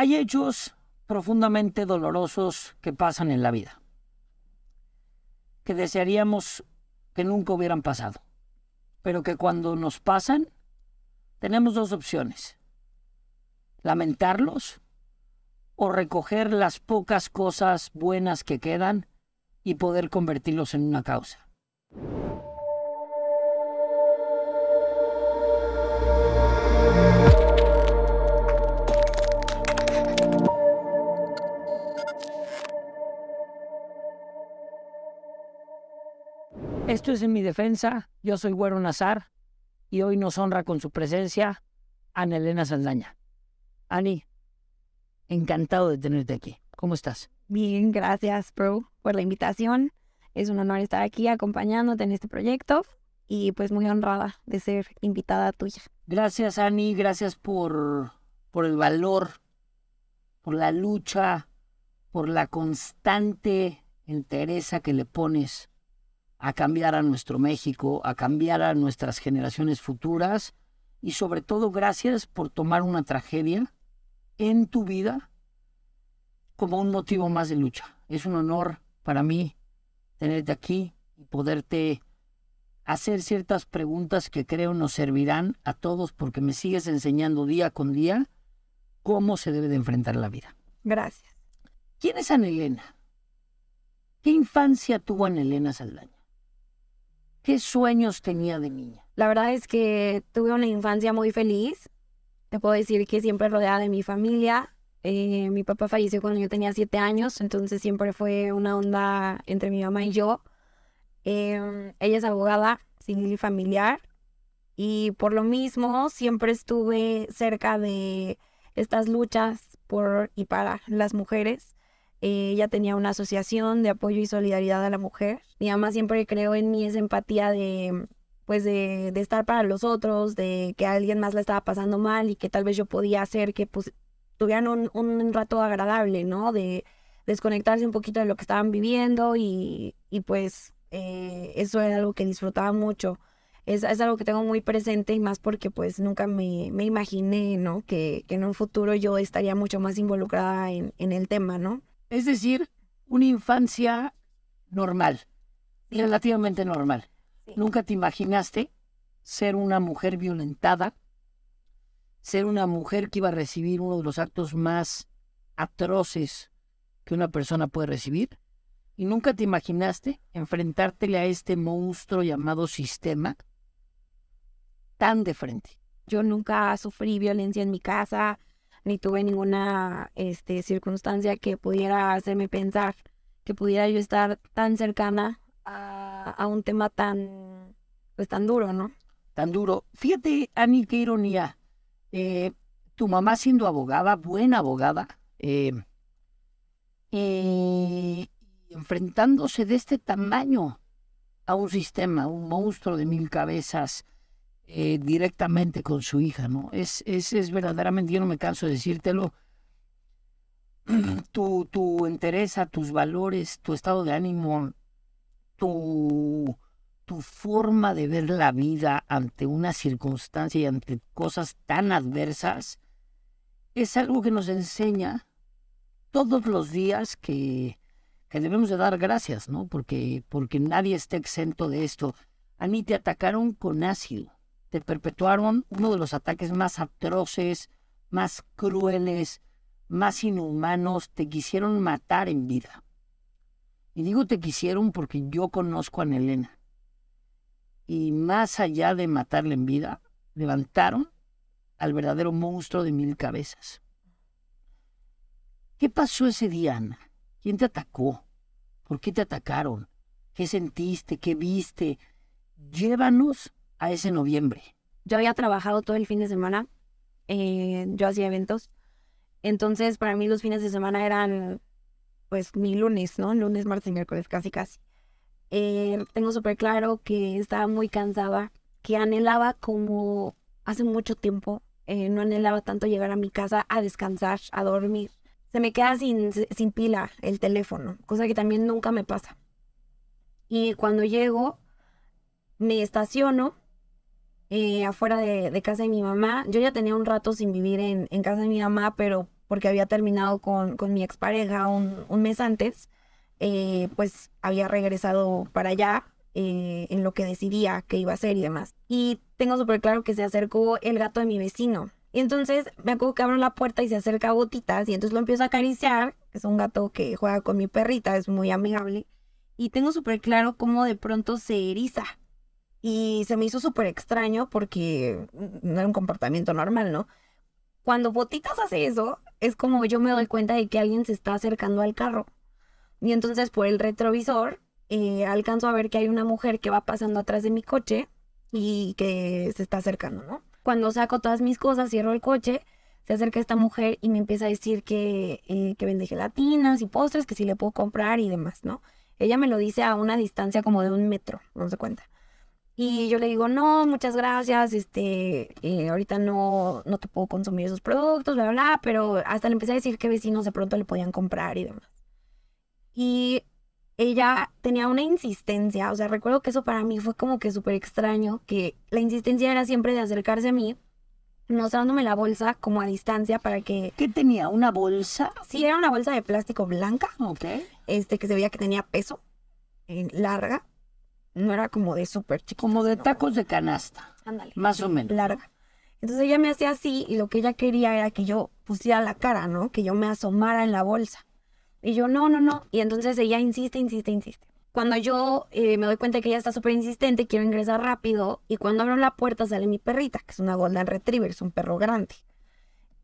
Hay hechos profundamente dolorosos que pasan en la vida, que desearíamos que nunca hubieran pasado, pero que cuando nos pasan, tenemos dos opciones, lamentarlos o recoger las pocas cosas buenas que quedan y poder convertirlos en una causa. Esto es en mi defensa. Yo soy Güero Nazar y hoy nos honra con su presencia Ana Elena Saldaña. Ani, encantado de tenerte aquí. ¿Cómo estás? Bien, gracias, bro, por la invitación. Es un honor estar aquí acompañándote en este proyecto y pues muy honrada de ser invitada tuya. Gracias, Ani. Gracias por, por el valor, por la lucha, por la constante entereza que le pones a cambiar a nuestro México, a cambiar a nuestras generaciones futuras y sobre todo gracias por tomar una tragedia en tu vida como un motivo más de lucha. Es un honor para mí tenerte aquí y poderte hacer ciertas preguntas que creo nos servirán a todos porque me sigues enseñando día con día cómo se debe de enfrentar la vida. Gracias. ¿Quién es Ana Elena? ¿Qué infancia tuvo Ana Elena Saldaña? ¿Qué sueños tenía de niña? La verdad es que tuve una infancia muy feliz. Te puedo decir que siempre rodeada de mi familia. Eh, mi papá falleció cuando yo tenía siete años, entonces siempre fue una onda entre mi mamá y yo. Em, ella es abogada civil y familiar y por lo mismo siempre estuve cerca de estas luchas por y para las mujeres. Eh, ella tenía una asociación de apoyo y solidaridad a la mujer. Mi mamá siempre creo en mí esa empatía de, pues de, de, estar para los otros, de que alguien más la estaba pasando mal y que tal vez yo podía hacer que pues, tuvieran un, un rato agradable, ¿no? De desconectarse un poquito de lo que estaban viviendo y, y pues eh, eso era algo que disfrutaba mucho. Es, es, algo que tengo muy presente y más porque pues nunca me, me imaginé, ¿no? Que, que, en un futuro yo estaría mucho más involucrada en, en el tema, ¿no? Es decir, una infancia normal, sí. relativamente normal. Sí. Nunca te imaginaste ser una mujer violentada, ser una mujer que iba a recibir uno de los actos más atroces que una persona puede recibir. Y nunca te imaginaste enfrentártele a este monstruo llamado sistema tan de frente. Yo nunca sufrí violencia en mi casa, ni tuve ninguna este, circunstancia que pudiera hacerme pensar que pudiera yo estar tan cercana a, a, un tema tan, pues tan duro, ¿no? Tan duro. Fíjate, Ani, qué ironía. Eh, tu mamá siendo abogada, buena abogada, eh, y enfrentándose de este tamaño a un sistema, un monstruo de mil cabezas, eh, directamente con su hija, ¿no? Es, es, es verdaderamente, yo no me canso de decírtelo, tu, tu entereza, tus valores, tu estado de ánimo, tu, tu forma de ver la vida ante una circunstancia y ante cosas tan adversas, es algo que nos enseña todos los días que, que debemos de dar gracias, ¿no? Porque, porque nadie está exento de esto. A mí te atacaron con ácido te perpetuaron uno de los ataques más atroces, más crueles, más inhumanos, te quisieron matar en vida. Y digo te quisieron porque yo conozco a Elena. Y más allá de matarla en vida, levantaron al verdadero monstruo de mil cabezas. ¿Qué pasó ese día, Ana? ¿Quién te atacó? ¿Por qué te atacaron? ¿Qué sentiste? ¿Qué viste? Llévanos a ese noviembre. Yo había trabajado todo el fin de semana, eh, yo hacía eventos, entonces para mí los fines de semana eran pues mi lunes, ¿no? Lunes, martes y miércoles, casi casi. Eh, tengo súper claro que estaba muy cansada, que anhelaba como hace mucho tiempo, eh, no anhelaba tanto llegar a mi casa a descansar, a dormir. Se me queda sin, sin pila el teléfono, cosa que también nunca me pasa. Y cuando llego, me estaciono eh, afuera de, de, casa de mi mamá. Yo ya tenía un rato sin vivir en, en, casa de mi mamá, pero porque había terminado con, mi expareja un, un mes antes, eh, pues había regresado para allá eh, en lo que decidía que iba a hacer y demás. Y tengo súper claro que se acercó el gato de mi vecino. Y entonces me acuerdo que abro la puerta y se acerca a Gotitas y entonces lo empiezo a acariciar. Es un gato que juega con mi perrita, es muy amigable. Y tengo súper claro cómo de pronto se eriza. Y se me hizo súper extraño porque no era un comportamiento normal, ¿no? Cuando Botitas hace eso, es como yo me doy cuenta de que alguien se está acercando al carro. Y entonces por el retrovisor eh, alcanzo a ver que hay una mujer que va pasando atrás de mi coche y que se está acercando, ¿no? Cuando saco todas mis cosas, cierro el coche, se acerca esta mujer y me empieza a decir que, eh, que vende gelatinas y postres, que si le puedo comprar y demás, ¿no? Ella me lo dice a una distancia como de un metro, no se cuenta. Y yo le digo, no, muchas gracias, este, eh, ahorita no, no te puedo consumir esos productos, bla, bla, bla, pero hasta le empecé a decir que vecinos de pronto le podían comprar y demás. Y ella tenía una insistencia, o sea, recuerdo que eso para mí fue como que súper extraño, que la insistencia era siempre de acercarse a mí, mostrándome la bolsa como a distancia para que... ¿Qué tenía? ¿Una bolsa? Sí, era una bolsa de plástico blanca, Ok. este, que se veía que tenía peso, eh, larga, no era como de súper chico. Como de tacos de canasta, Ándale. más o menos. larga. Entonces ella me hacía así y lo que ella quería era que yo pusiera la cara, ¿no? Que yo me asomara en la bolsa. Y yo, no, no, no. Y entonces ella insiste, insiste, insiste. Cuando yo eh, me doy cuenta que ella está súper insistente, quiero ingresar rápido. Y cuando abro la puerta sale mi perrita, que es una Golden Retriever, es un perro grande.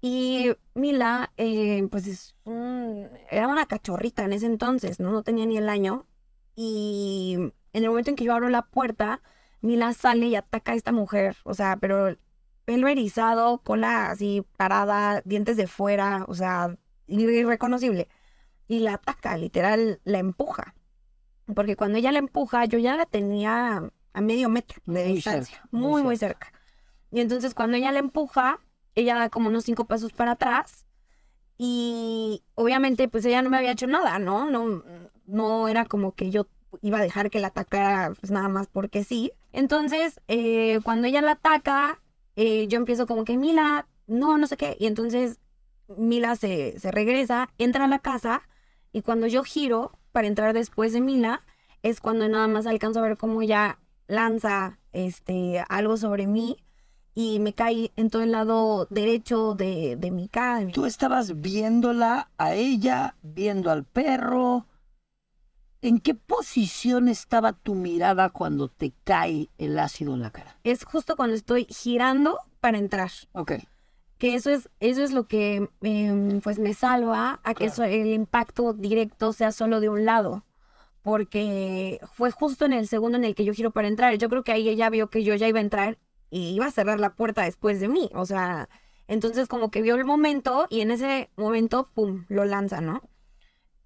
Y Mila, eh, pues es un- era una cachorrita en ese entonces, ¿no? No tenía ni el año. Y en el momento en que yo abro la puerta, Mila sale y ataca a esta mujer. O sea, pero pelo erizado, cola así parada, dientes de fuera, o sea, irreconocible. Y la ataca, literal, la empuja. Porque cuando ella la empuja, yo ya la tenía a medio metro de Muy distancia. cerca, muy muy, muy cerca. Y entonces cuando ella la empuja, ella da como unos cinco pasos para atrás. Y obviamente, pues ella no me había hecho nada, ¿no? No, no era como que yo iba a dejar que la atacara, pues nada más porque sí. Entonces, eh, cuando ella la ataca, eh, yo empiezo como que, Mila, no, no sé qué. Y entonces Mila se, se regresa, entra a la casa. Y cuando yo giro para entrar después de Mila, es cuando nada más alcanzo a ver cómo ella lanza este, algo sobre mí y me cae en todo el lado derecho de, de mi cara. Tú estabas viéndola a ella, viendo al perro. ¿En qué posición estaba tu mirada cuando te cae el ácido en la cara? Es justo cuando estoy girando para entrar. Ok. Que eso es, eso es lo que em, pues me salva a que Claro. eso- el impacto directo sea solo de un lado. Porque fue justo en el segundo en el que yo giro para entrar. Yo creo que ahí ella vio que yo ya iba a entrar y iba a cerrar la puerta después de mí. O sea, entonces como que vio el momento y en ese momento, pum, lo lanza, ¿no?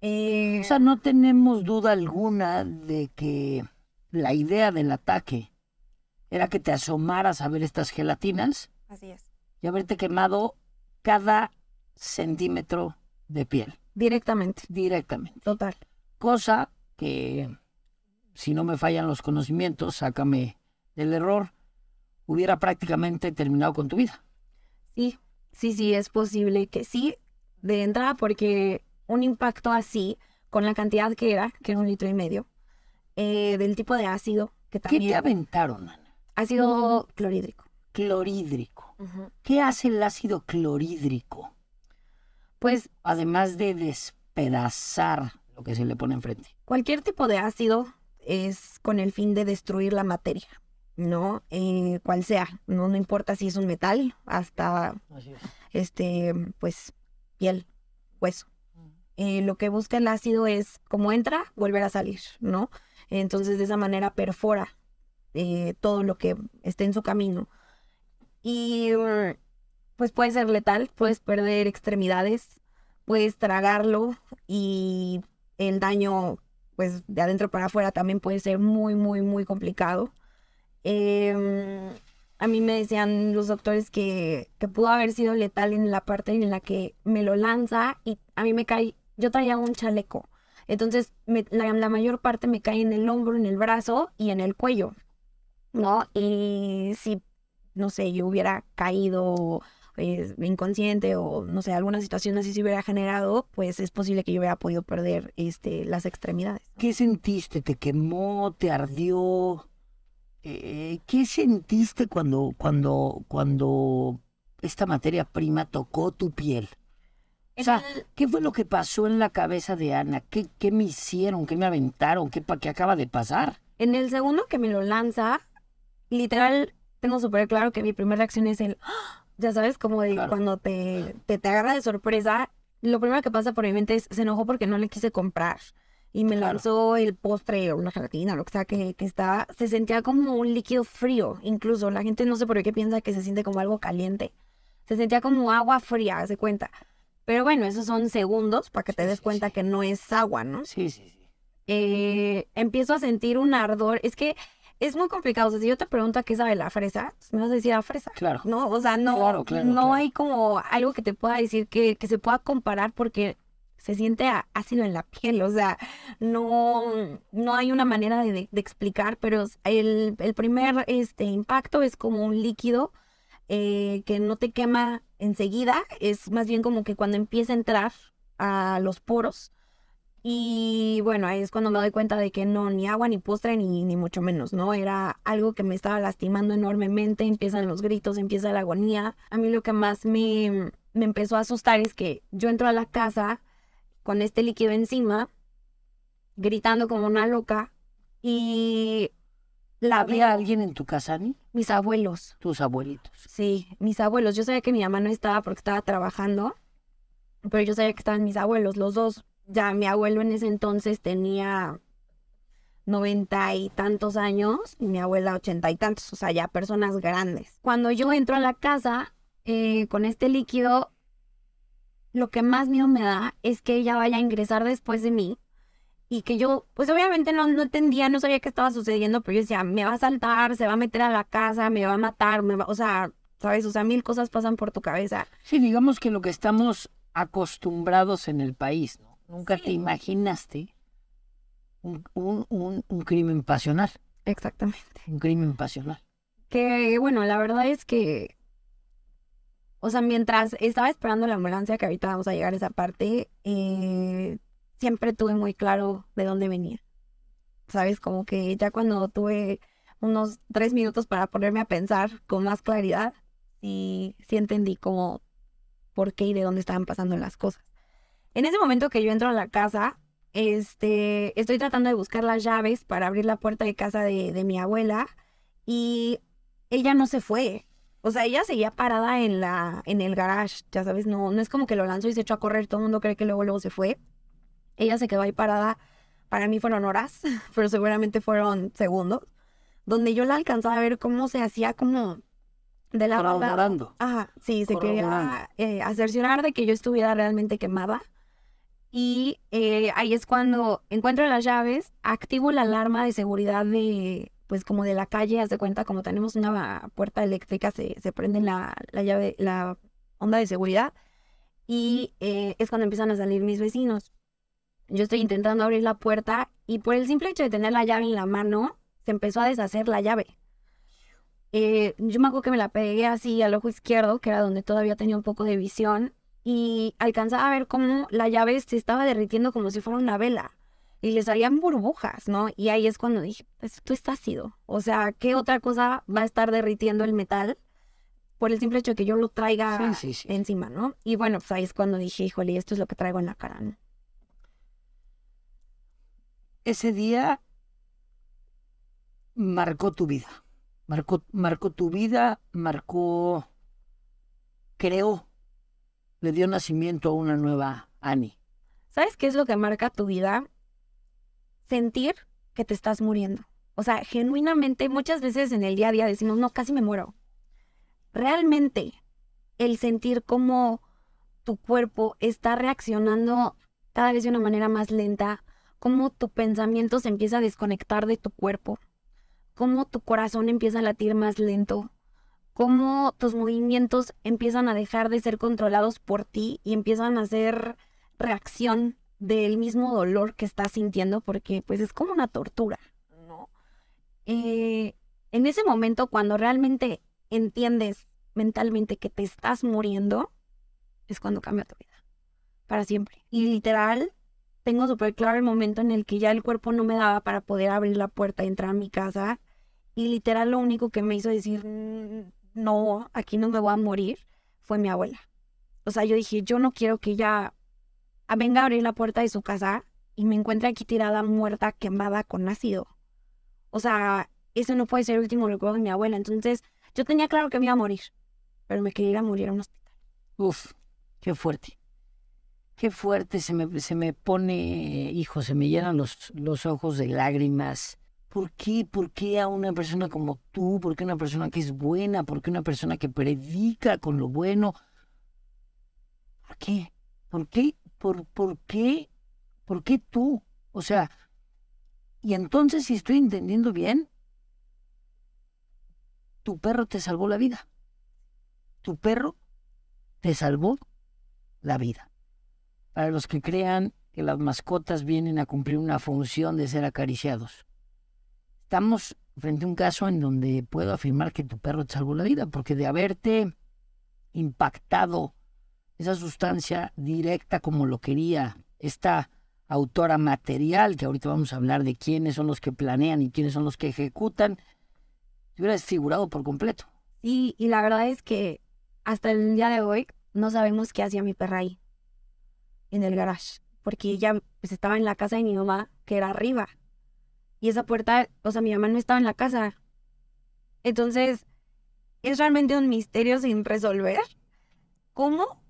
Eh, O sea, no tenemos duda alguna de que la idea del ataque era que te asomaras a ver estas gelatinas así es. y haberte quemado cada centímetro de piel Directamente, directamente. total. Cosa que, si no me fallan los conocimientos, sácame del error, hubiera prácticamente terminado con tu vida. Sí, sí, sí, es posible que sí, de entrada, porque un impacto así, con la cantidad que era, que era un litro y medio, eh, del tipo de ácido, que ¿Qué te también aventaron, Ana? ácido clorhídrico. Clorhídrico. ¿Qué hace el ácido clorhídrico? Pues Además de despedazar lo que se le pone enfrente. cualquier tipo de ácido es con el fin de destruir la materia, ¿no? Eh, cual sea, no, no importa si es un metal, hasta este, pues, piel, hueso. Eh, lo que busca el ácido es, como entra, volver a salir, ¿no? Entonces, de esa manera perfora eh, todo lo que esté en su camino. Y, mm, pues, puede ser letal, puedes perder extremidades, puedes tragarlo y el daño, pues, de adentro para afuera también puede ser muy, muy, muy complicado. Em, a mí me decían los doctores que, que pudo haber sido letal en la parte en la que me lo lanza y a mí me cae, yo traía un chaleco. Entonces la, mayor parte me cae en el hombro, en el brazo y en el cuello, ¿no? Y si, no sé, yo hubiera caído pues, inconsciente o no sé, alguna situación así se hubiera generado, pues es posible que yo hubiera podido perder este, las extremidades. ¿Qué sentiste? ¿Te quemó? ¿Te ardió? Eh, ¿Qué sentiste cuando, cuando, cuando esta materia prima tocó tu piel? O sea, ¿qué fue lo que pasó en la cabeza de Ana? ¿Qué, qué me hicieron? ¿Qué me aventaron? ¿Qué, ¿Qué acaba de pasar? En el segundo que me lo lanza, literal, tengo súper claro que mi primera reacción es el, ¡Ah! ya sabes, como de cuando te, te, te, agarra de sorpresa, lo primero que pasa por mi mente es, se enojó porque no le quise comprar. Y me lanzó el postre o una gelatina, lo que sea que, que estaba. Se sentía como un líquido frío, incluso. La gente no sé por qué piensa que se siente como algo caliente. Se sentía como agua fría, se cuenta. Pero bueno, esos son segundos para que te des cuenta que no es agua, ¿no? Sí, sí, sí. Eh, empiezo a sentir un ardor. Es que es muy complicado. O sea, si yo te pregunto qué sabe la fresa, pues, me vas a decir a fresa. Claro. No, o sea, no, no hay como algo que te pueda decir que, que se pueda comparar porque se siente ácido en la piel, o sea, no, no hay una manera de, de explicar, pero el, el, primer este, impacto es como un líquido eh, que no te quema enseguida, es más bien como que cuando empieza a entrar a los poros. Y bueno, ahí es cuando me doy cuenta de que no, ni agua, ni postre, ni, ni mucho menos, ¿no? Era algo que me estaba lastimando enormemente, empiezan los gritos, empieza la agonía. A mí lo que más me, me empezó a asustar es que yo entro a la casa con este líquido encima, gritando como una loca, y la ¿Había alguien en tu casa, Ani? Mis abuelos. Tus abuelitos. Sí, mis abuelos. Yo sabía que mi mamá no estaba porque estaba trabajando, pero yo sabía que estaban mis abuelos, los dos. Ya mi abuelo en ese entonces tenía noventa y tantos años y mi abuela ochenta y tantos, o sea, ya personas grandes. Cuando yo entro a la casa eh, con este líquido, lo que más miedo me da es que ella vaya a ingresar después de mí y que yo, pues obviamente no, no entendía, no sabía qué estaba sucediendo, pero yo decía, me va a saltar, se va a meter a la casa, me va a matar, me va, o sea, ¿sabes? O sea, mil cosas pasan por tu cabeza. Sí, digamos que lo que estamos acostumbrados en el país, ¿no? Nunca te imaginaste un, un, un, un, crimen pasional. Exactamente. Un crimen pasional. Que bueno, la verdad es que, o sea, mientras estaba esperando la ambulancia, que ahorita vamos a llegar a esa parte, eh, siempre tuve muy claro de dónde venía. ¿Sabes? Como que ya cuando tuve unos tres minutos para ponerme a pensar con más claridad, sí, sí entendí como por qué y de dónde estaban pasando las cosas. En ese momento que yo entro a la casa, este, estoy tratando de buscar las llaves para abrir la puerta de casa de, de mi abuela y ella no se fue. O sea, ella seguía parada en la, en el garage, ya sabes, no, no es como que lo lanzó y se echó a correr, todo el mundo cree que luego, luego se fue. Ella se quedó ahí parada. Para mí fueron horas, pero seguramente fueron segundos. Donde yo la alcanzaba a ver cómo se hacía como de la Corroborando. Ajá, sí, se quería eh, acerciorar de que yo estuviera realmente quemada. Y eh, ahí es cuando encuentro las llaves, activo la alarma de seguridad de, pues como de la calle, haz de cuenta, como tenemos una puerta eléctrica, se, se prende la, la llave, la onda de seguridad. Y eh, es cuando empiezan a salir mis vecinos. Yo estoy intentando abrir la puerta y por el simple hecho de tener la llave en la mano, se empezó a deshacer la llave. Eh, yo me acuerdo que me la pegué así al ojo izquierdo, que era donde todavía tenía un poco de visión, y alcanzaba a ver cómo la llave se estaba derritiendo como si fuera una vela. Y le salían burbujas, ¿no? Y ahí es cuando dije, pues, esto está ácido. O sea, ¿qué otra cosa va a estar derritiendo el metal? Por el simple hecho de que yo lo traiga encima, ¿no? Y bueno, pues ahí es cuando dije, híjole, esto es lo que traigo en la cara, ¿no? Ese día marcó tu vida. Marcó, marcó tu vida, marcó, creó, le dio nacimiento a una nueva Annie. ¿Sabes qué es lo que marca tu vida? Sentir que te estás muriendo. O sea, genuinamente muchas veces en el día a día decimos, no, casi me muero. Realmente el sentir cómo tu cuerpo está reaccionando cada vez de una manera más lenta, cómo tu pensamiento se empieza a desconectar de tu cuerpo, cómo tu corazón empieza a latir más lento, cómo tus movimientos empiezan a dejar de ser controlados por ti y empiezan a ser reacción del mismo dolor que estás sintiendo, porque pues es como una tortura, ¿no? Eh, en ese momento, cuando realmente entiendes mentalmente que te estás muriendo, es cuando cambia tu vida. Para siempre. Y literal, tengo súper claro el momento en el que ya el cuerpo no me daba para poder abrir la puerta y entrar a mi casa. Y literal lo único que me hizo decir, "Mm, no, aquí no me voy a morir, fue mi abuela. O sea, yo dije, yo no quiero que ella venga a abrir la puerta de su casa y me encuentre aquí tirada, muerta, quemada con ácido. O sea, eso no puede ser el último recuerdo de mi abuela. Entonces, yo tenía claro que me iba a morir, pero me quería ir a morir a un hospital. Uf, qué fuerte. Qué fuerte, se me, se me pone, hijo, se me llenan los, los ojos de lágrimas. ¿Por qué? ¿Por qué a una persona como tú? ¿Por qué una persona que es buena? ¿Por qué una persona que predica con lo bueno? ¿Por qué? ¿Por qué? ¿Por, por qué? ¿Por qué tú? O sea, y entonces, si estoy entendiendo bien, tu perro te salvó la vida. Tu perro te salvó la vida. Para los que crean que las mascotas vienen a cumplir una función de ser acariciados. Estamos frente a un caso en donde puedo afirmar que tu perro te salvó la vida, porque de haberte impactado esa sustancia directa como lo quería esta autora material, que ahorita vamos a hablar de quiénes son los que planean y quiénes son los que ejecutan, te hubiera desfigurado por completo. Y, y la verdad es que hasta el día de hoy no sabemos qué hacía mi perra ahí, en el garage, porque ella pues, estaba en la casa de mi mamá, que era arriba. Y esa puerta, o sea, mi mamá no estaba en la casa. Entonces, es realmente un misterio sin resolver. ¿Cómo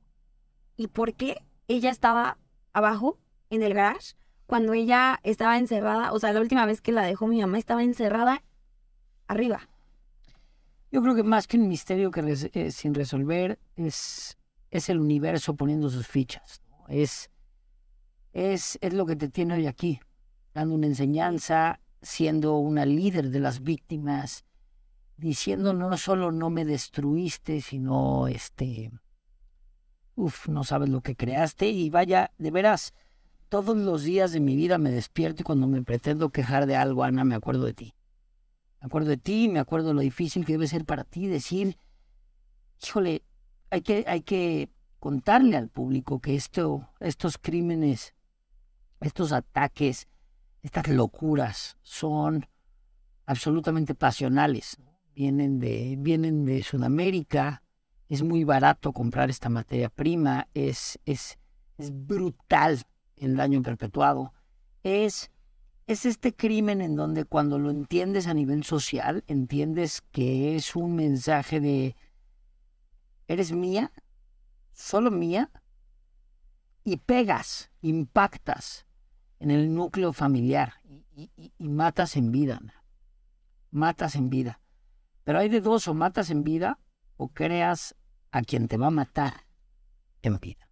y por qué ella estaba abajo en el garage cuando ella estaba encerrada? O sea, la última vez que la dejó mi mamá estaba encerrada arriba. Yo creo que más que un misterio que eh, sin resolver es, es el universo poniendo sus fichas. Es, es, es lo que te tiene hoy aquí, dando una enseñanza, siendo una líder de las víctimas, diciendo no solo no me destruiste, sino este, uf, no sabes lo que creaste y vaya, de veras, todos los días de mi vida me despierto y cuando me pretendo quejar de algo, Ana, me acuerdo de ti. Me acuerdo de ti, me acuerdo lo difícil que debe ser para ti decir, híjole, hay que, hay que contarle al público que esto, estos crímenes, estos ataques, estas locuras son absolutamente pasionales. Vienen de, vienen de Sudamérica, es muy barato comprar esta materia prima, es, es, es brutal el daño perpetuado. Es, es este crimen en donde cuando lo entiendes a nivel social, entiendes que es un mensaje de, eres mía, solo mía, y pegas, impactas en el núcleo familiar y, matas en vida, matas en vida. Pero hay de dos, o matas en vida o creas a quien te va a matar en vida.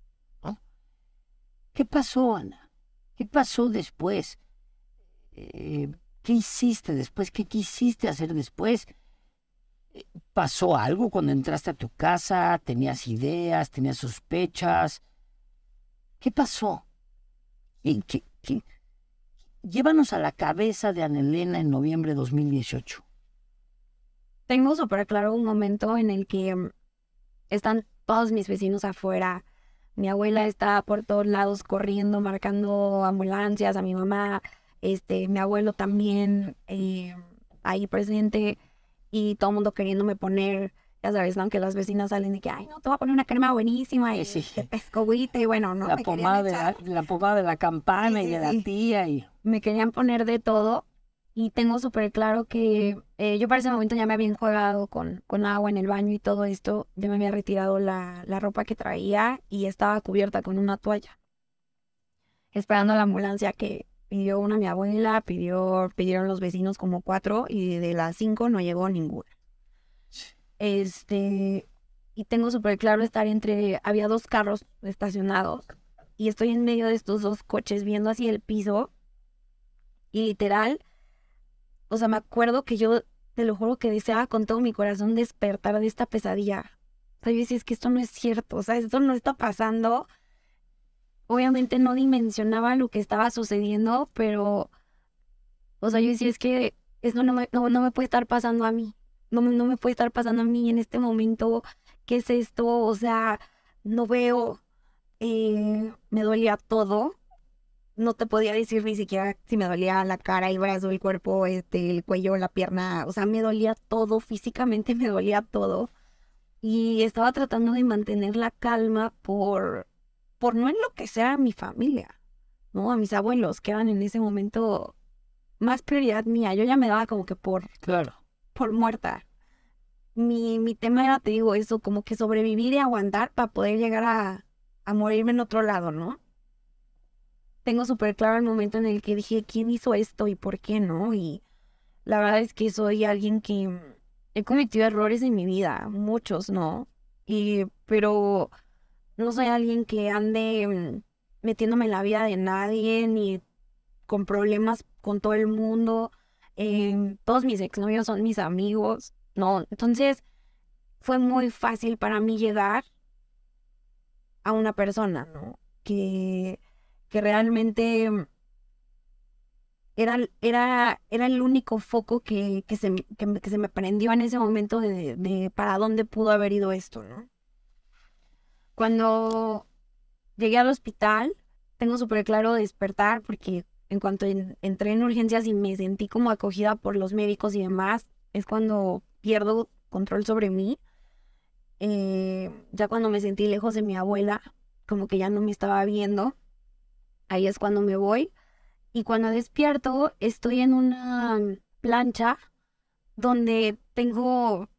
¿Qué pasó, Ana? ¿Qué pasó después? Eh, ¿Qué hiciste después? ¿Qué quisiste hacer después? ¿Pasó algo cuando entraste a tu casa? ¿Tenías ideas? ¿Tenías sospechas? ¿Qué pasó? ¿Y qué, Llévanos a la cabeza de Ana Elena en noviembre de 2018. Tengo súper claro un momento en el que mm, están todos mis vecinos afuera. Mi abuela está por todos lados corriendo, marcando ambulancias a mi mamá. Este, mi abuelo también eh, ahí presente y todo el mundo queriéndome poner, ya sabes, ¿no? Que las vecinas salen y que, ay, no, te voy a poner una crema buenísima y Sí. que pescoguite y bueno, ¿no? la, Me pomada de la, pomada de la campana Sí, y de la tía. Y... me querían poner de todo y tengo súper claro que eh, yo para ese momento ya me había enjuagado con, con agua en el baño y todo esto, ya me había retirado la, la ropa que traía y estaba cubierta con una toalla, esperando la ambulancia que pidió una mi abuela, pidió, pidieron los vecinos como cuatro y de las cinco no llegó ninguna. Este, y tengo súper claro estar entre, había dos carros estacionados y estoy en medio de estos dos coches viendo hacia el piso y literal, o sea, me acuerdo que yo, te lo juro que deseaba con todo mi corazón despertar de esta pesadilla. O sea, yo decía, es que esto no es cierto, o sea, esto no está pasando. Obviamente no dimensionaba lo que estaba sucediendo, pero, o sea, yo decía, es que esto no me, no, no me puede estar pasando a mí. No, no me puede estar pasando a mí en este momento. ¿qué es esto? O sea, no veo, eh, me dolía todo. No te podía decir ni siquiera si me dolía la cara, el brazo, el cuerpo, este, el cuello, la pierna. O sea, me dolía todo, físicamente me dolía todo. Y estaba tratando de mantener la calma por, por no enloquecer a mi familia, ¿no? A mis abuelos, que eran en ese momento más prioridad mía. Yo ya me daba como que por, Claro. por muerta. Mi, mi tema era, te digo, eso, como que sobrevivir y aguantar para poder llegar a, a morirme en otro lado, ¿no? Tengo súper claro el momento en el que dije, ¿quién hizo esto y por qué no? Y la verdad es que soy alguien que mm, he cometido errores en mi vida, muchos, ¿no? Y, pero no soy alguien que ande mm, metiéndome en la vida de nadie, ni con problemas con todo el mundo. Eh, todos mis exnovios son mis amigos, ¿no? Entonces fue muy fácil para mí llegar a una persona, ¿no? Que, que realmente mm, era, era, era el único foco que, que, se, que, que se me prendió en ese momento de, de para dónde pudo haber ido esto, ¿no? Cuando llegué al hospital, tengo súper claro despertar porque en cuanto en- entré en urgencias y me sentí como acogida por los médicos y demás, es cuando pierdo control sobre mí. Eh, ya cuando me sentí lejos de mi abuela, como que ya no me estaba viendo, ahí es cuando me voy. Y cuando despierto, estoy en una plancha donde tengo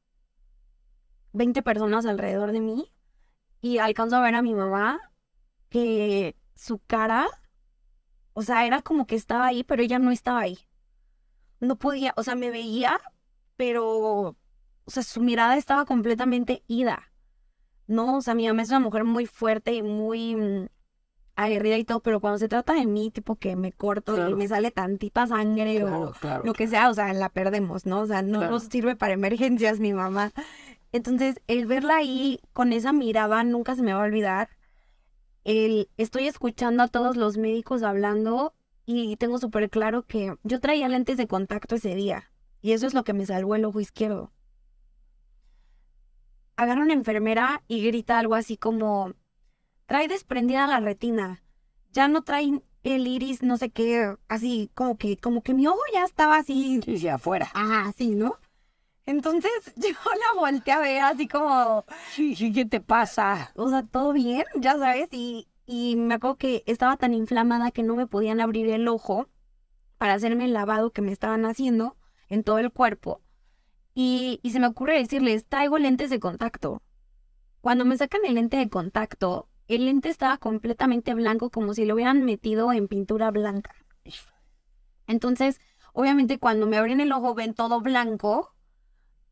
20 personas alrededor de mí y alcanzo a ver a mi mamá que su cara, o sea, era como que estaba ahí, pero ella no estaba ahí. No podía, o sea, me veía, pero, o sea, su mirada estaba completamente ida. No, o sea, mi mamá es una mujer muy fuerte y muy mm, aguerrida y todo, pero cuando se trata de mí, tipo que me corto y me sale tantita sangre o Claro, claro. lo que sea, o sea, la perdemos, ¿no? O sea, no nos sirve para emergencias mi mamá. Entonces, el verla ahí con esa mirada nunca se me va a olvidar. El, estoy escuchando a todos los médicos hablando y tengo súper claro que yo traía lentes de contacto ese día y eso es lo que me salvó el ojo izquierdo. Agarra una enfermera y grita algo así como, trae desprendida la retina, ya no trae el iris, no sé qué, así como que, como que mi ojo ya estaba así Sí, sí, afuera. Ah, sí, ¿no? Entonces yo la volteé a ver así como, ¿qué te pasa? o sea, todo bien, ya sabes, y, y me acuerdo que estaba tan inflamada que no me podían abrir el ojo para hacerme el lavado que me estaban haciendo en todo el cuerpo. Y, y se me ocurre decirles, traigo lentes de contacto. Cuando me sacan el lente de contacto, el lente estaba completamente blanco, como si lo hubieran metido en pintura blanca. Entonces, obviamente cuando me abren el ojo ven todo blanco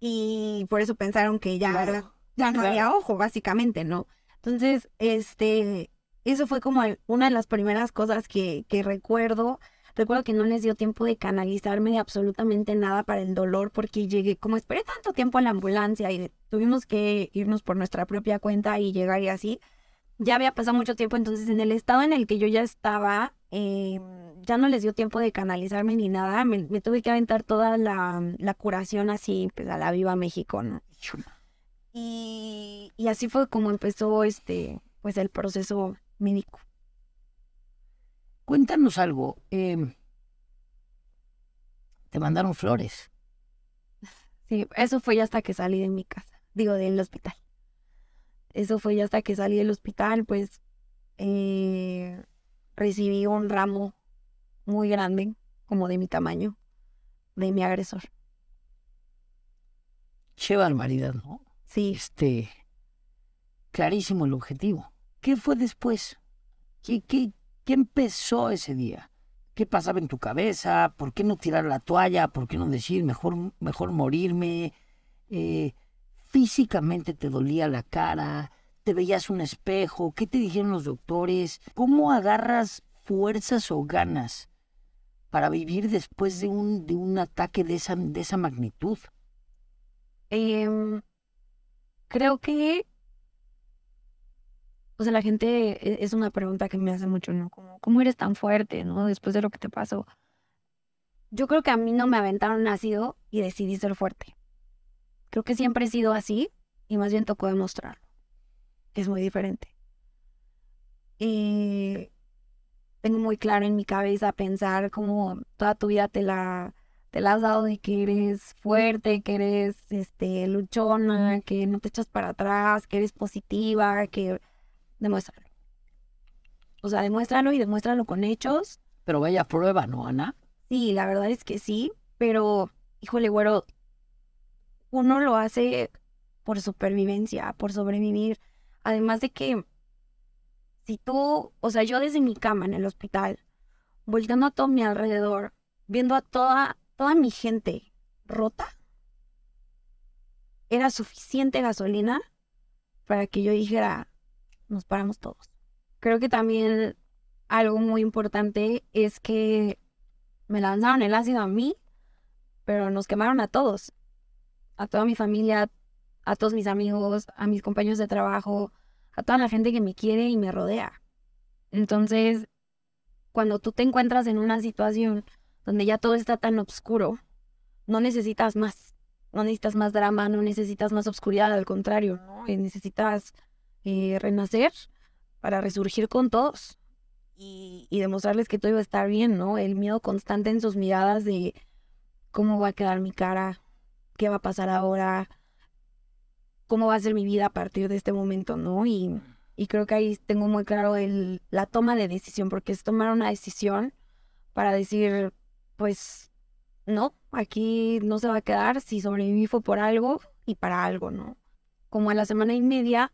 y por eso pensaron que ya, Claro. ya no había ojo, básicamente, ¿no? Entonces, este, eso fue como el- una de las primeras cosas que, que recuerdo. Recuerdo que no les dio tiempo de canalizarme de absolutamente nada para el dolor porque llegué, como esperé tanto tiempo a la ambulancia y tuvimos que irnos por nuestra propia cuenta y llegar y así, ya había pasado mucho tiempo, entonces en el estado en el que yo ya estaba, eh, ya no les dio tiempo de canalizarme ni nada, me, me tuve que aventar toda la, la curación así, pues a la Viva México, ¿no? Y, y así fue como empezó este, pues el proceso médico. Cuéntanos algo. em, te mandaron flores. Sí, eso fue ya hasta que salí de mi casa, digo, del hospital. Eso fue ya hasta que salí del hospital, pues eh, recibí un ramo muy grande, como de mi tamaño, de mi agresor. Che barbaridad, ¿no? Sí, Este, clarísimo el objetivo. ¿Qué fue después? ¿Qué, qué, qué empezó ese día? ¿Qué pasaba en tu cabeza? ¿Por qué no tirar la toalla? ¿Por qué no decir mejor, mejor morirme? Eh, ¿Físicamente te dolía la cara? ¿Te veías un espejo? ¿Qué te dijeron los doctores? ¿Cómo agarras fuerzas o ganas para vivir después de un, ataque de esa, magnitud? Em, creo que, o sea, la gente e- es una pregunta que me hace mucho, ¿no? ¿cómo eres tan fuerte, no? Después de lo que te pasó. Yo creo que a mí no me aventaron ácido y decidí ser fuerte. Creo que siempre he sido así, y más bien tocó demostrarlo. Es muy diferente. Y tengo muy claro en mi cabeza pensar como toda tu vida te la, te la has dado de que eres fuerte, que eres este, luchona, que no te echas para atrás, que eres positiva, que demuéstralo. O sea, demuéstralo y demuéstralo con hechos. Pero vaya prueba, ¿no, Ana? Sí, la verdad es que sí, pero, híjole, güero, uno lo hace por supervivencia, por sobrevivir. Además de que si tú, o sea, yo desde mi cama en el hospital, volteando a todo mi alrededor, viendo a toda, toda mi gente rota, era suficiente gasolina para que yo dijera, nos paramos todos. Creo que también algo muy importante es que me lanzaron el ácido a mí, pero nos quemaron a todos, a toda mi familia, a todos mis amigos, a mis compañeros de trabajo, a toda la gente que me quiere y me rodea. Entonces, cuando tú te encuentras en una situación donde ya todo está tan oscuro, no necesitas más, no necesitas más drama, no necesitas más oscuridad, al contrario, eh, necesitas eh, renacer para resurgir con todos y, y, demostrarles que todo iba a estar bien, ¿no? El miedo constante en sus miradas de cómo va a quedar mi cara, qué va a pasar ahora, cómo va a ser mi vida a partir de este momento, ¿no? Y, y creo que ahí tengo muy claro el, la toma de decisión, porque es tomar una decisión para decir, pues, no, aquí no se va a quedar, si sobreviví fue por algo y para algo, ¿no? Como a la semana y media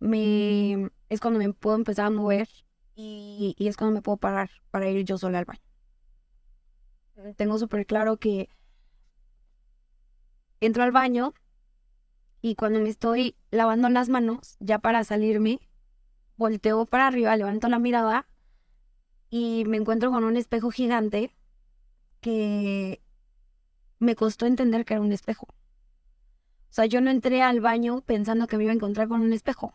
me, es cuando me puedo empezar a mover y, y es cuando me puedo parar para ir yo sola al baño. Tengo súper claro que entro al baño y cuando me estoy lavando las manos, ya para salirme, volteo para arriba, levanto la mirada y me encuentro con un espejo gigante que me costó entender que era un espejo. O sea, yo no entré al baño pensando que me iba a encontrar con un espejo.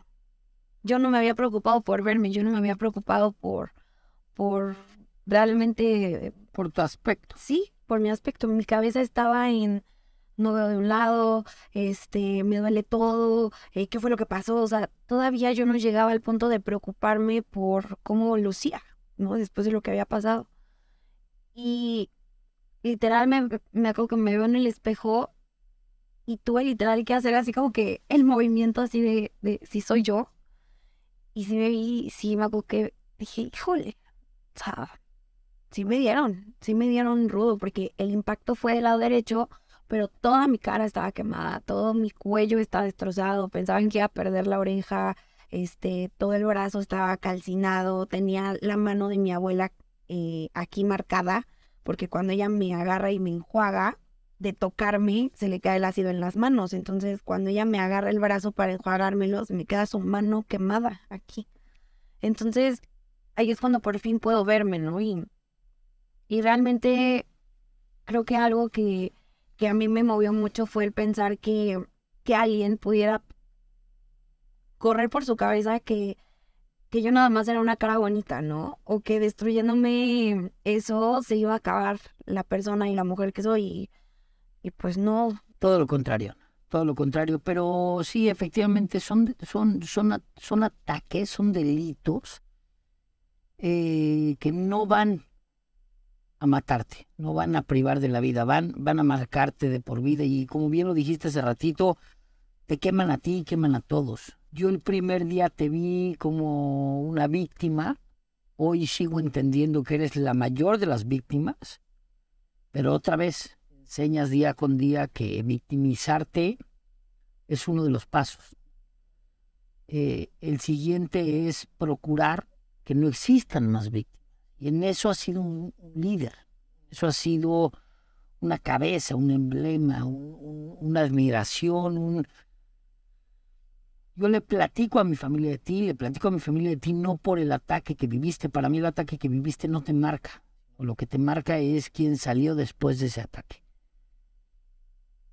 Yo no me había preocupado por verme, yo no me había preocupado por, por realmente... Por tu aspecto. Sí, por mi aspecto. Mi cabeza estaba en, no veo de un lado, este, me duele todo, eh, qué fue lo que pasó, o sea, todavía yo no llegaba al punto de preocuparme por cómo lucía, ¿no? Después de lo que había pasado. Y literal me, me acuerdo que me veo en el espejo y tuve literal que hacer así como que el movimiento así de, de si soy yo. Y si me vi, sí me acuerdo que dije, híjole, o sea, sí me dieron, sí me dieron rudo, porque el impacto fue del lado derecho, pero toda mi cara estaba quemada, todo mi cuello estaba destrozado, pensaban que iba a perder la oreja, este, todo el brazo estaba calcinado, tenía la mano de mi abuela eh, aquí marcada, porque cuando ella me agarra y me enjuaga, de tocarme, se le cae el ácido en las manos. Entonces, cuando ella me agarra el brazo para enjuagármelos, me queda su mano quemada aquí. Entonces, ahí es cuando por fin puedo verme, ¿no? Y, y realmente creo que algo que, que a mí me movió mucho fue el pensar que, que alguien pudiera correr por su cabeza que, que yo nada más era una cara bonita, ¿no? O que destruyéndome eso se iba a acabar la persona y la mujer que soy. Y, pues no. Todo lo contrario, todo lo contrario. Pero sí, efectivamente, son, son, son, son ataques, son delitos eh, que no van a matarte, no van a privar de la vida, van, van a marcarte de por vida y como bien lo dijiste hace ratito, te queman a ti y queman a todos. Yo el primer día te vi como una víctima, hoy sigo entendiendo que eres la mayor de las víctimas, pero otra vez enseñas día con día que victimizarte es uno de los pasos. Eh, el siguiente es procurar que no existan más víctimas. Y en eso ha sido un, líder, eso ha sido una cabeza, un emblema, una admiración, un... Yo le platico a mi familia de ti, le platico a mi familia de ti no por el ataque que viviste. Para mí el ataque que viviste no te marca. O lo que te marca es quién salió después de ese ataque.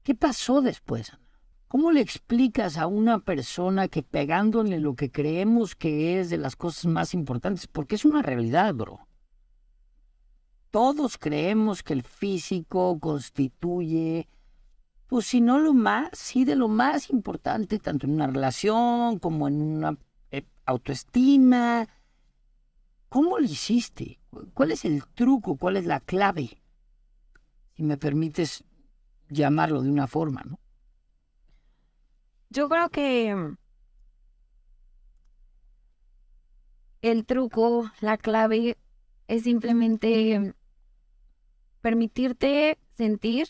¿Qué pasó después, Ana? ¿Cómo le explicas a una persona que pegándole lo que creemos que es de las cosas más importantes? Porque es una realidad, bro. Todos creemos que el físico constituye pues si no lo más, sí de lo más importante, tanto en una relación como en una eh, autoestima. ¿Cómo lo hiciste? ¿Cuál es el truco? ¿Cuál es la clave? Si me permites llamarlo de una forma, ¿no? Yo creo que mm, el truco, la clave es simplemente mm, permitirte sentir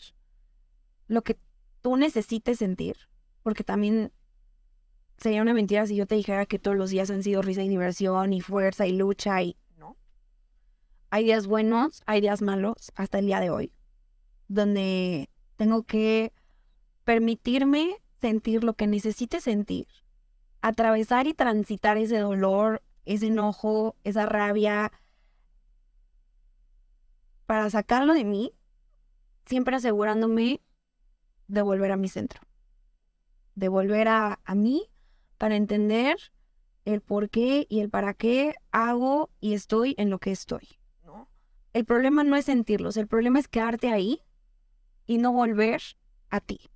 lo que tú necesites sentir, porque también sería una mentira si yo te dijera que todos los días han sido risa y diversión y fuerza y lucha y no. Hay días buenos, hay días malos, hasta el día de hoy, donde tengo que permitirme sentir lo que necesite sentir, atravesar y transitar ese dolor, ese enojo, esa rabia, para sacarlo de mí, siempre asegurándome de volver a mi centro, de volver a, a mí para entender el por qué y el para qué hago y estoy en lo que estoy. El problema no es sentirlos, el problema es quedarte ahí y no volver a ti.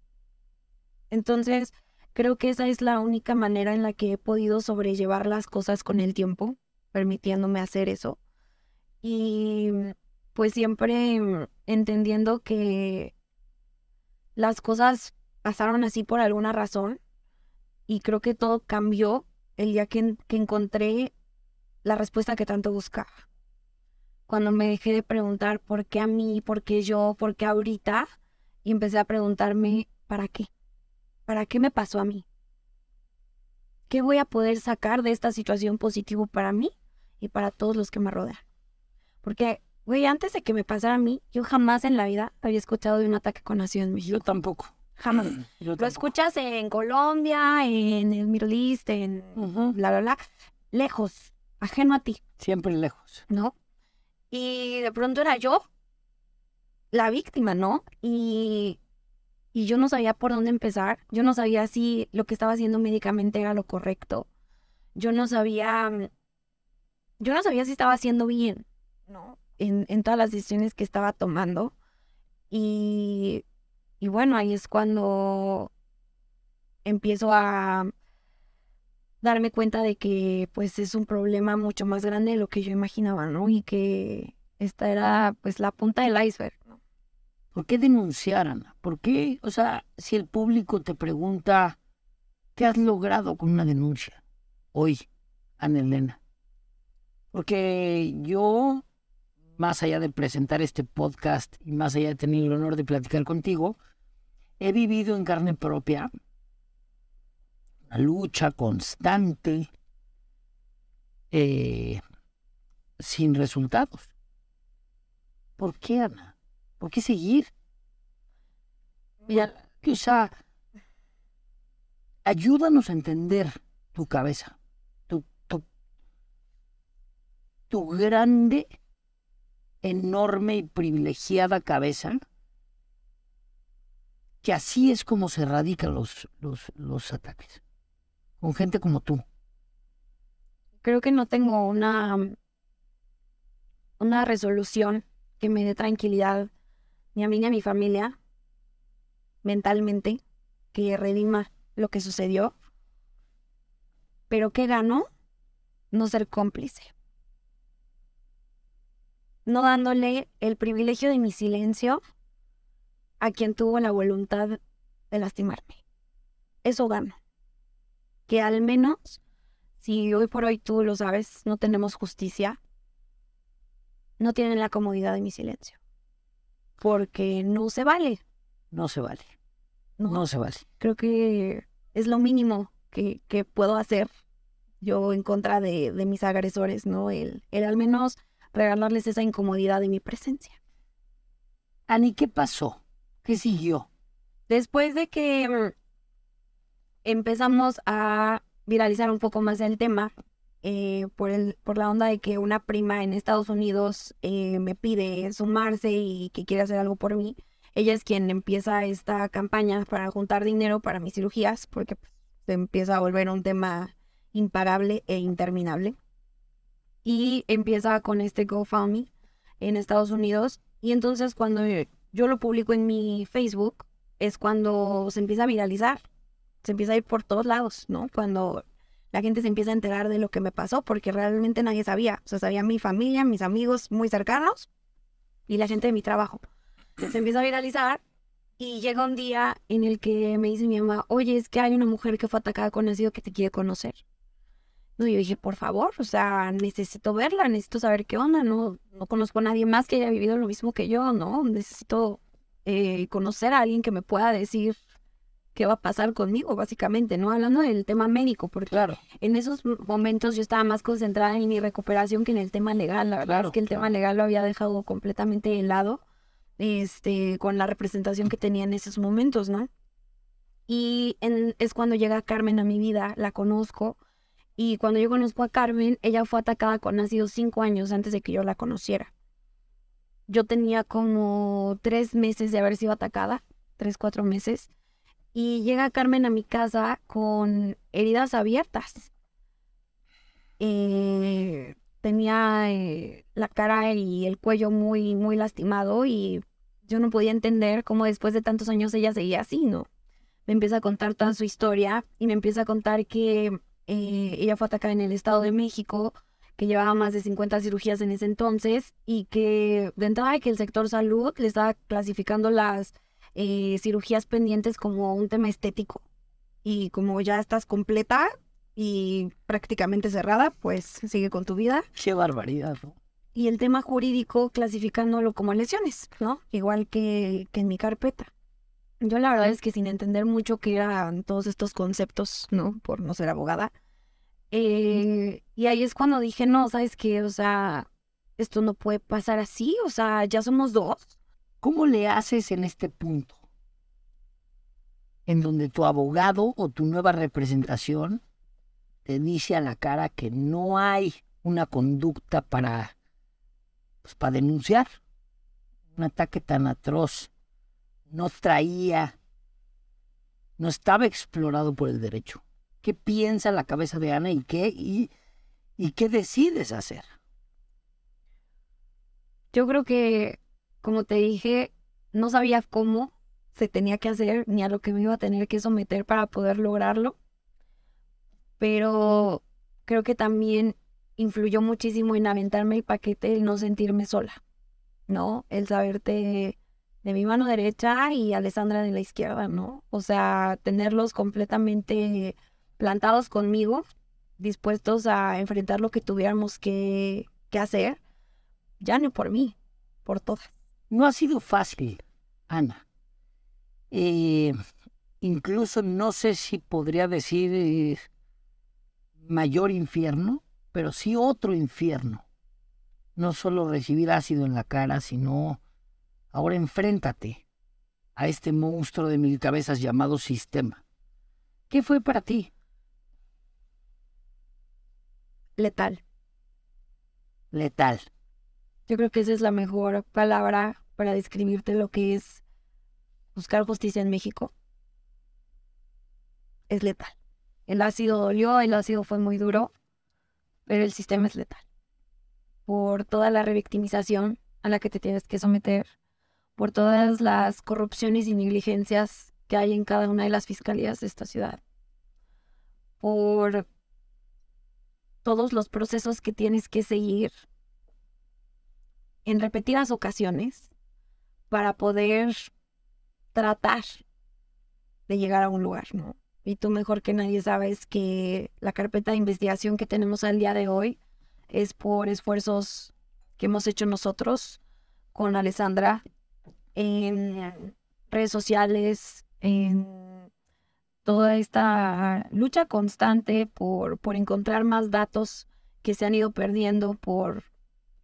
Entonces, creo que esa es la única manera en la que he podido sobrellevar las cosas con el tiempo, permitiéndome hacer eso. Y pues siempre entendiendo que las cosas pasaron así por alguna razón y creo que todo cambió el día que, encontré la respuesta que tanto buscaba. Cuando me dejé de preguntar por qué a mí, por qué yo, por qué ahorita, y empecé a preguntarme, ¿para qué? ¿Para qué me pasó a mí? ¿Qué voy a poder sacar de esta situación positivo para mí y para todos los que me rodean? Porque Güey, antes de que me pasara a mí, yo jamás en la vida había escuchado de un ataque con nación en México. Yo tampoco. Jamás. Lo escuchas en Colombia, en el Middle East, en bla, bla, bla. Lejos, ajeno a ti. Siempre lejos. ¿No? Y de pronto era yo la víctima, ¿no? Y, y yo no sabía por dónde empezar. Yo no sabía si lo que estaba haciendo médicamente era lo correcto. Yo no sabía. Yo no sabía si estaba haciendo bien, ¿no? En, todas las decisiones que estaba tomando. Y, y bueno, ahí es cuando empiezo a darme cuenta de que pues es un problema mucho más grande de lo que yo imaginaba, ¿no? Y que esta era pues la punta del iceberg. ¿Por qué denunciar, Ana? ¿Por qué? O sea, si el público te pregunta, ¿qué has logrado con una denuncia hoy, Ana Elena? Porque yo más allá de presentar este podcast y más allá de tener el honor de platicar contigo, he vivido en carne propia una lucha constante eh, sin resultados. ¿Por qué, Ana? ¿Por qué seguir? Mira, quizá ayúdanos a entender tu cabeza, tu, tu, tu grande enorme y privilegiada cabeza, que así es como se erradican los, los, los ataques, con gente como tú. Creo que no tengo una, una resolución que me dé tranquilidad ni a mí ni a mi familia mentalmente, que redima lo que sucedió. Pero ¿qué gano? No ser cómplice no dándole el privilegio de mi silencio a quien tuvo la voluntad de lastimarme. Eso gano. Que al menos, si hoy por hoy tú lo sabes, no tenemos justicia, no tienen la comodidad de mi silencio. Porque no se vale. No se vale. No, se vale. Creo que es lo mínimo que, puedo hacer yo en contra de, mis agresores, ¿no? El, el al menos regalarles esa incomodidad de mi presencia. Ani, ¿qué pasó? ¿Qué siguió? Después de que mm, empezamos a viralizar un poco más el tema, eh, por, el, por la onda de que una prima en Estados Unidos eh, me pide sumarse y que quiere hacer algo por mí. Ella es quien empieza esta campaña para juntar dinero para mis cirugías, porque pues, se empieza a volver un tema impagable e interminable y empieza con este GoFundMe en Estados Unidos. Y entonces cuando yo lo publico en mi Facebook, es cuando se empieza a viralizar, se empieza a ir por todos lados, ¿no? Cuando la gente se empieza a enterar de lo que me pasó, porque realmente nadie sabía. O sea, sabía mi familia, mis amigos muy cercanos y la gente de mi trabajo. Se empieza a viralizar y llega un día en el que me dice mi mamá, oye, es que hay una mujer que fue atacada con ácido que te quiere conocer. No, yo dije, por favor, o sea, necesito verla, necesito saber qué onda, no, no conozco a nadie más que haya vivido lo mismo que yo, ¿no? Necesito eh, conocer a alguien que me pueda decir qué va a pasar conmigo, básicamente, ¿no? Hablando del tema médico, porque claro. en esos momentos yo estaba más concentrada en mi recuperación que en el tema legal, la verdad es que el tema legal lo había dejado completamente de lado, este, con la representación que tenía en esos momentos, ¿no? Y es cuando llega Carmen a mi vida, la conozco, y cuando yo conozco a Carmen, ella fue atacada con ácido cinco años antes de que yo la conociera. Yo tenía como tres meses de haber sido atacada, tres, cuatro meses. Y llega Carmen a mi casa con heridas abiertas. Eh, tenía eh, la cara y el cuello muy, muy lastimado y yo no podía entender cómo después de tantos años ella seguía así, ¿no? Me empieza a contar toda su historia y me empieza a contar que eh, ella fue atacada en el Estado de México, que llevaba más de 50 cirugías en ese entonces y que de entrada que el sector salud le estaba clasificando las eh, cirugías pendientes como un tema estético. Y como ya estás completa y prácticamente cerrada, pues sigue con tu vida. Qué barbaridad, ¿no? Y el tema jurídico clasificándolo como lesiones, ¿no? Igual que, que en mi carpeta. Yo la verdad es que sin entender mucho qué eran todos estos conceptos, ¿no? Por no ser abogada. Eh, y ahí es cuando dije, no, ¿sabes qué? O sea, esto no puede pasar así, o sea, ya somos dos. ¿Cómo le haces en este punto? En donde tu abogado o tu nueva representación te dice a la cara que no hay una conducta para, pues, para denunciar un ataque tan atroz no traía, no estaba explorado por el derecho. ¿Qué piensa la cabeza de Ana y qué, y, y qué decides hacer? Yo creo que, como te dije, no sabía cómo se tenía que hacer ni a lo que me iba a tener que someter para poder lograrlo. Pero creo que también influyó muchísimo en aventarme el paquete el no sentirme sola, ¿no? El saberte de mi mano derecha y Alessandra de la izquierda, ¿no? O sea, tenerlos completamente plantados conmigo, dispuestos a enfrentar lo que tuviéramos que, hacer, ya no por mí, por todas. No ha sido fácil, Ana. Eh, incluso no sé si podría decir eh, mayor infierno, pero sí otro infierno. No solo recibir ácido en la cara, sino Ahora enfréntate a este monstruo de mil cabezas llamado sistema. ¿Qué fue para ti? Letal. Letal. Yo creo que esa es la mejor palabra para describirte lo que es buscar justicia en México. Es letal. El ácido dolió, el ácido fue muy duro, pero el sistema es letal. Por toda la revictimización a la que te tienes que someter, por todas las corrupciones y negligencias que hay en cada una de las fiscalías de esta ciudad, por todos los procesos que tienes que seguir en repetidas ocasiones para poder tratar de llegar a un lugar, ¿no? Y tú mejor que nadie sabes que la carpeta de investigación que tenemos al día de hoy es por esfuerzos que hemos hecho nosotros con Alessandra en redes sociales, en toda esta lucha constante por, por encontrar más datos que se han ido perdiendo por,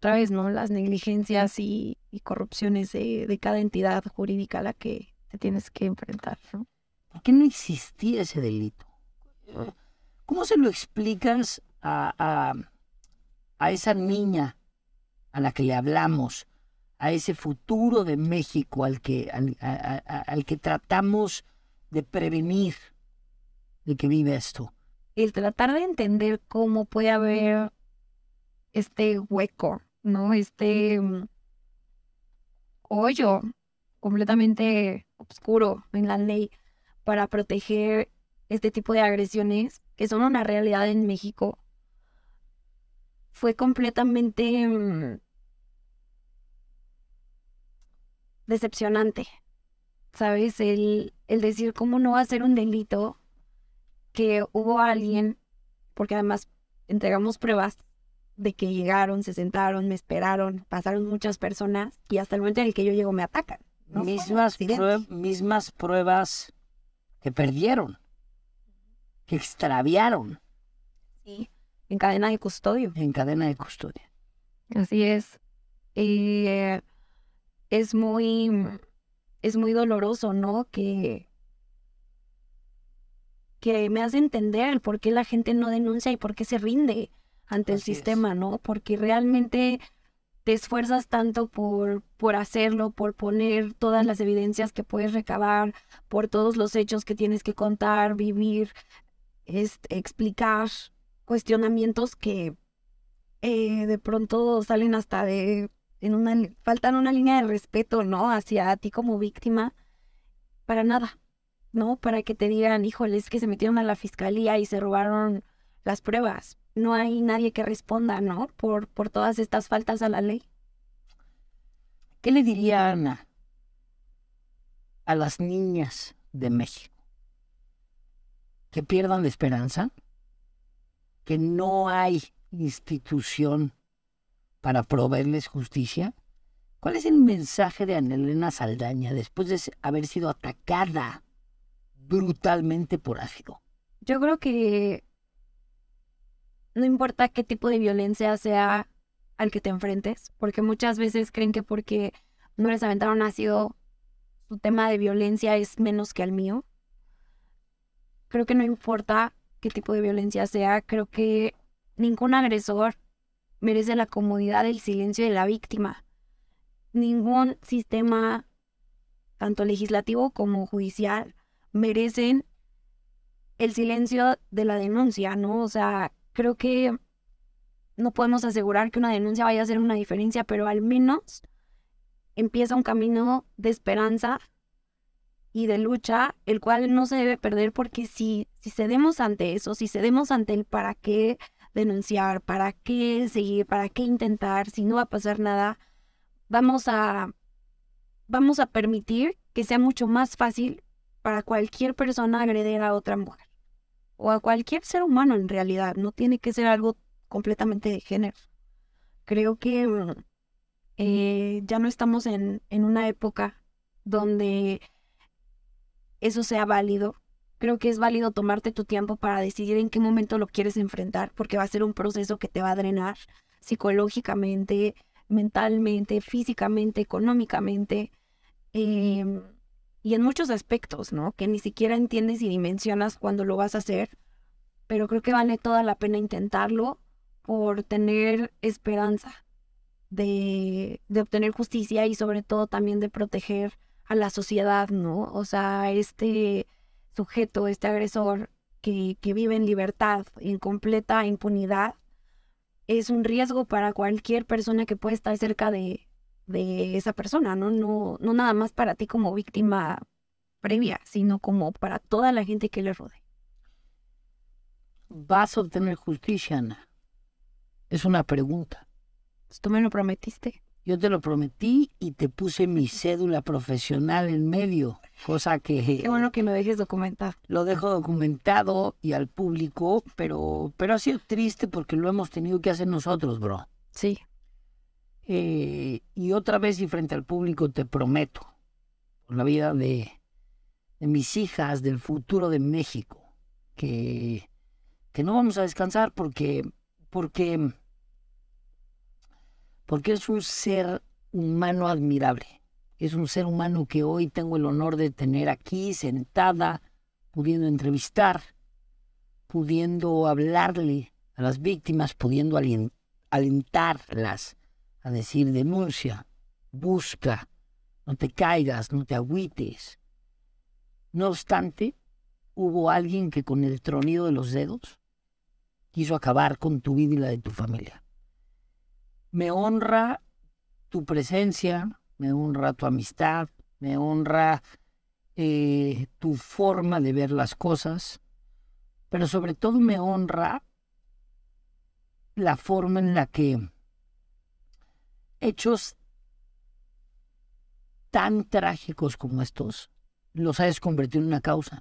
otra vez, ¿no? Las negligencias y, corrupciones de, cada entidad jurídica a la que te tienes que enfrentar. ¿Por qué no existía ese delito? ¿Cómo se lo explicas a, a, a esa niña a la que le hablamos, a ese futuro de México al que, al, que tratamos de prevenir de que vive esto. El tratar de entender cómo puede haber este hueco, ¿no? Este mm, hoyo completamente oscuro en la ley para proteger este tipo de agresiones que son una realidad en México fue completamente mm, decepcionante. ¿Sabes? El, el decir cómo no va a ser un delito que hubo alguien, porque además entregamos pruebas de que llegaron, se sentaron, me esperaron, pasaron muchas personas y hasta el momento en el que yo llego me atacan. Mismas, mismas pruebas que perdieron, que extraviaron. Sí, en cadena de custodio. En cadena de custodia. Así es. Y eh, es muy, es muy doloroso, ¿no? Que, que me hace entender por qué la gente no denuncia y por qué se rinde ante el sistema, ¿no? Porque realmente te esfuerzas tanto por, por hacerlo, por poner todas las evidencias que puedes recabar, por todos los hechos que tienes que contar, vivir, este, explicar cuestionamientos que eh, de pronto salen hasta de en una faltan una línea de respeto, ¿no? Hacia ti como víctima, para nada, ¿no? Para que te digan, híjole, es que se metieron a la fiscalía y se robaron las pruebas no hay nadie que responda, ¿no? Por, por todas estas faltas a la ley. ¿Qué le diría Ana a las niñas de México? Que pierdan la esperanza, que no hay institución para proveerles justicia. ¿Cuál es el mensaje de Ana Elena Saldaña después de haber sido atacada brutalmente por ácido? Yo creo que no importa qué tipo de violencia sea al que te enfrentes, porque muchas veces creen que porque no les aventaron ácido, su tema de violencia es menos que el mío. Creo que no importa qué tipo de violencia sea, creo que ningún agresor merece la comodidad del silencio de la víctima. Ningún sistema, tanto legislativo como judicial, merecen el silencio de la denuncia, ¿no? O sea, creo que no podemos asegurar que una denuncia vaya a hacer una diferencia, pero al menos empieza un camino de esperanza y de lucha, el cual no se debe perder porque si, si cedemos ante eso, si cedemos ante el para qué denunciar, para qué seguir, para qué intentar, si no va a pasar nada, vamos a, vamos a permitir que sea mucho más fácil para cualquier persona agredir a otra mujer o a cualquier ser humano en realidad, no tiene que ser algo completamente de género. Creo que mm, eh, ya no estamos en, en una época donde eso sea válido. Creo que es válido tomarte tu tiempo para decidir en qué momento lo quieres enfrentar, porque va a ser un proceso que te va a drenar psicológicamente, mentalmente, físicamente, económicamente. Em, y en muchos aspectos, ¿no? Que ni siquiera entiendes y dimensionas cuando lo vas a hacer, pero creo que vale toda la pena intentarlo por tener esperanza de, de obtener justicia y sobre todo también de proteger a la sociedad, ¿no? O sea, este sujeto, este agresor que, que vive en libertad, en completa impunidad, es un riesgo para cualquier persona que pueda estar cerca de, de esa persona, ¿no? No, no nada más para ti como víctima previa, sino como para toda la gente que le rodea. ¿Vas a obtener justicia, Ana? Es una pregunta. Pues, tú me lo prometiste. Yo te lo prometí y te puse mi cédula profesional en medio, cosa que... Qué bueno que lo dejes documentado. Lo dejo documentado y al público, pero, pero ha sido triste porque lo hemos tenido que hacer nosotros, bro. Sí. Eh, y otra vez y frente al público te prometo, por la vida de, de mis hijas, del futuro de México, que, que no vamos a descansar porque, porque, porque es un ser humano admirable. Es un ser humano que hoy tengo el honor de tener aquí sentada, pudiendo entrevistar, pudiendo hablarle a las víctimas, pudiendo alentarlas a decir denuncia, busca, no te caigas, no te agüites. No obstante, hubo alguien que con el tronido de los dedos quiso acabar con tu vida y la de tu familia. Me honra tu presencia, me honra tu amistad, me honra eh, tu forma de ver las cosas, pero sobre todo me honra la forma en la que hechos tan trágicos como estos los hayas convertido en una causa.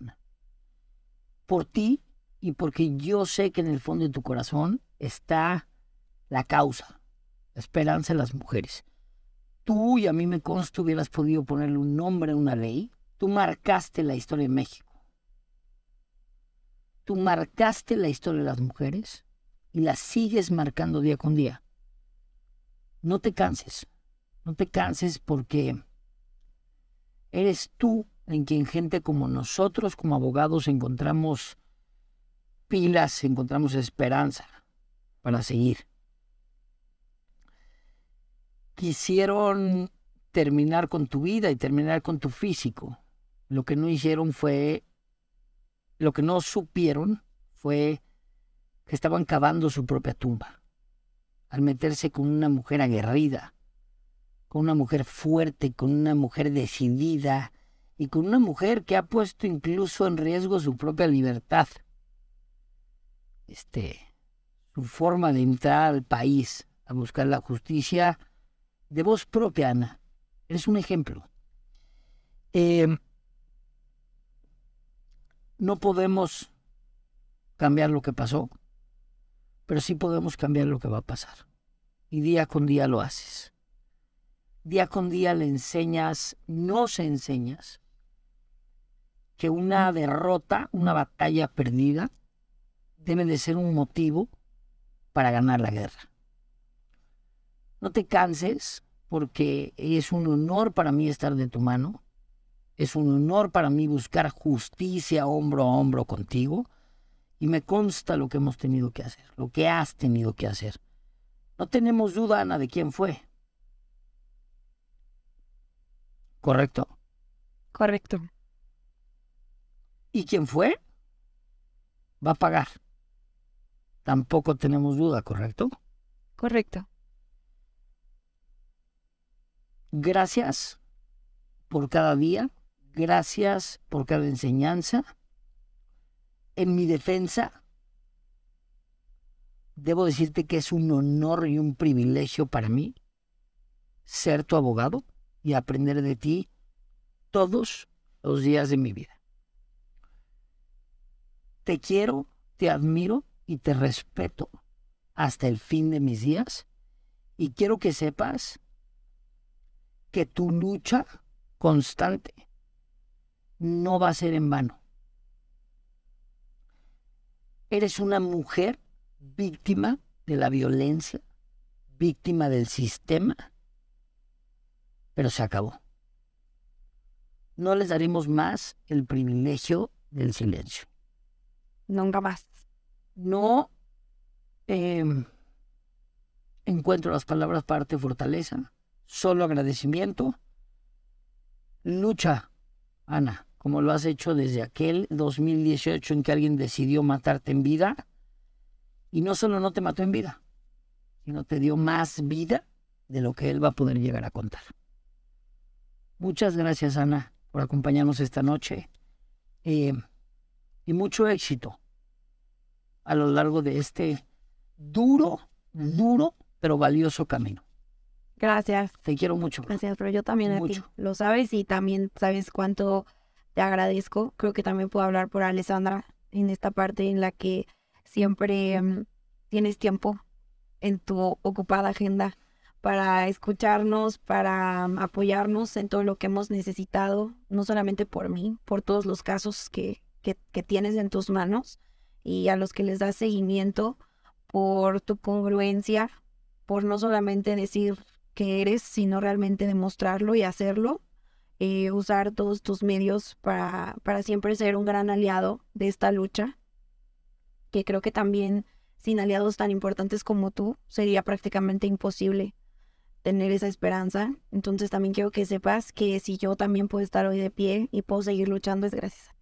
Por ti y porque yo sé que en el fondo de tu corazón está la causa, esperanza de las mujeres. Tú y a mí me consta hubieras podido ponerle un nombre a una ley. Tú marcaste la historia de México. Tú marcaste la historia de las mujeres y la sigues marcando día con día. No te canses, no te canses porque eres tú en quien gente como nosotros, como abogados, encontramos pilas, encontramos esperanza para seguir. Quisieron terminar con tu vida y terminar con tu físico. Lo que no hicieron fue, lo que no supieron fue que estaban cavando su propia tumba al meterse con una mujer aguerrida, con una mujer fuerte, con una mujer decidida y con una mujer que ha puesto incluso en riesgo su propia libertad. Este, su forma de entrar al país a buscar la justicia de voz propia, Ana. Eres un ejemplo. Em, no podemos cambiar lo que pasó, pero sí podemos cambiar lo que va a pasar. Y día con día lo haces. Día con día le enseñas, nos enseñas, que una derrota, una batalla perdida, debe de ser un motivo para ganar la guerra. No te canses porque es un honor para mí estar de tu mano. Es un honor para mí buscar justicia hombro a hombro contigo y me consta lo que hemos tenido que hacer, lo que has tenido que hacer. No tenemos duda, Ana, de quién fue. ¿Correcto? Correcto. ¿Y quién fue? Va a pagar. Tampoco tenemos duda, ¿correcto? Correcto. Gracias por cada día, gracias por cada enseñanza en mi defensa, debo decirte que es un honor y un privilegio para mí ser tu abogado y aprender de ti todos los días de mi vida. Te quiero, te admiro y te respeto hasta el fin de mis días y quiero que sepas que tu lucha constante no va a ser en vano. Eres una mujer víctima de la violencia, víctima del sistema, pero se acabó. No les daremos más el privilegio del silencio. Nunca más. No em, encuentro las palabras para darte fortaleza, solo agradecimiento. Lucha, Ana como lo has hecho desde aquel 2018 en que alguien decidió matarte en vida, y no solo no te mató en vida, sino te dio más vida de lo que él va a poder llegar a contar. Muchas gracias, Ana, por acompañarnos esta noche eh, y mucho éxito a lo largo de este duro, duro, pero valioso camino. Gracias. Te quiero mucho. Gracias, pero yo también a ti. Lo sabes y también sabes cuánto te agradezco. Creo que también puedo hablar por Alessandra en esta parte en la que siempre mm, tienes tiempo en tu ocupada agenda para escucharnos, para mm, apoyarnos en todo lo que hemos necesitado, no solamente por mí, por todos los casos que, que, que tienes en tus manos y a los que les das seguimiento, por tu congruencia, por no solamente decir que eres, sino realmente demostrarlo y hacerlo eh, usar todos tus medios para, para siempre ser un gran aliado de esta lucha, que creo que también sin aliados tan importantes como tú sería prácticamente imposible tener esa esperanza. Entonces también quiero que sepas que si yo también puedo estar hoy de pie y puedo seguir luchando es gracias.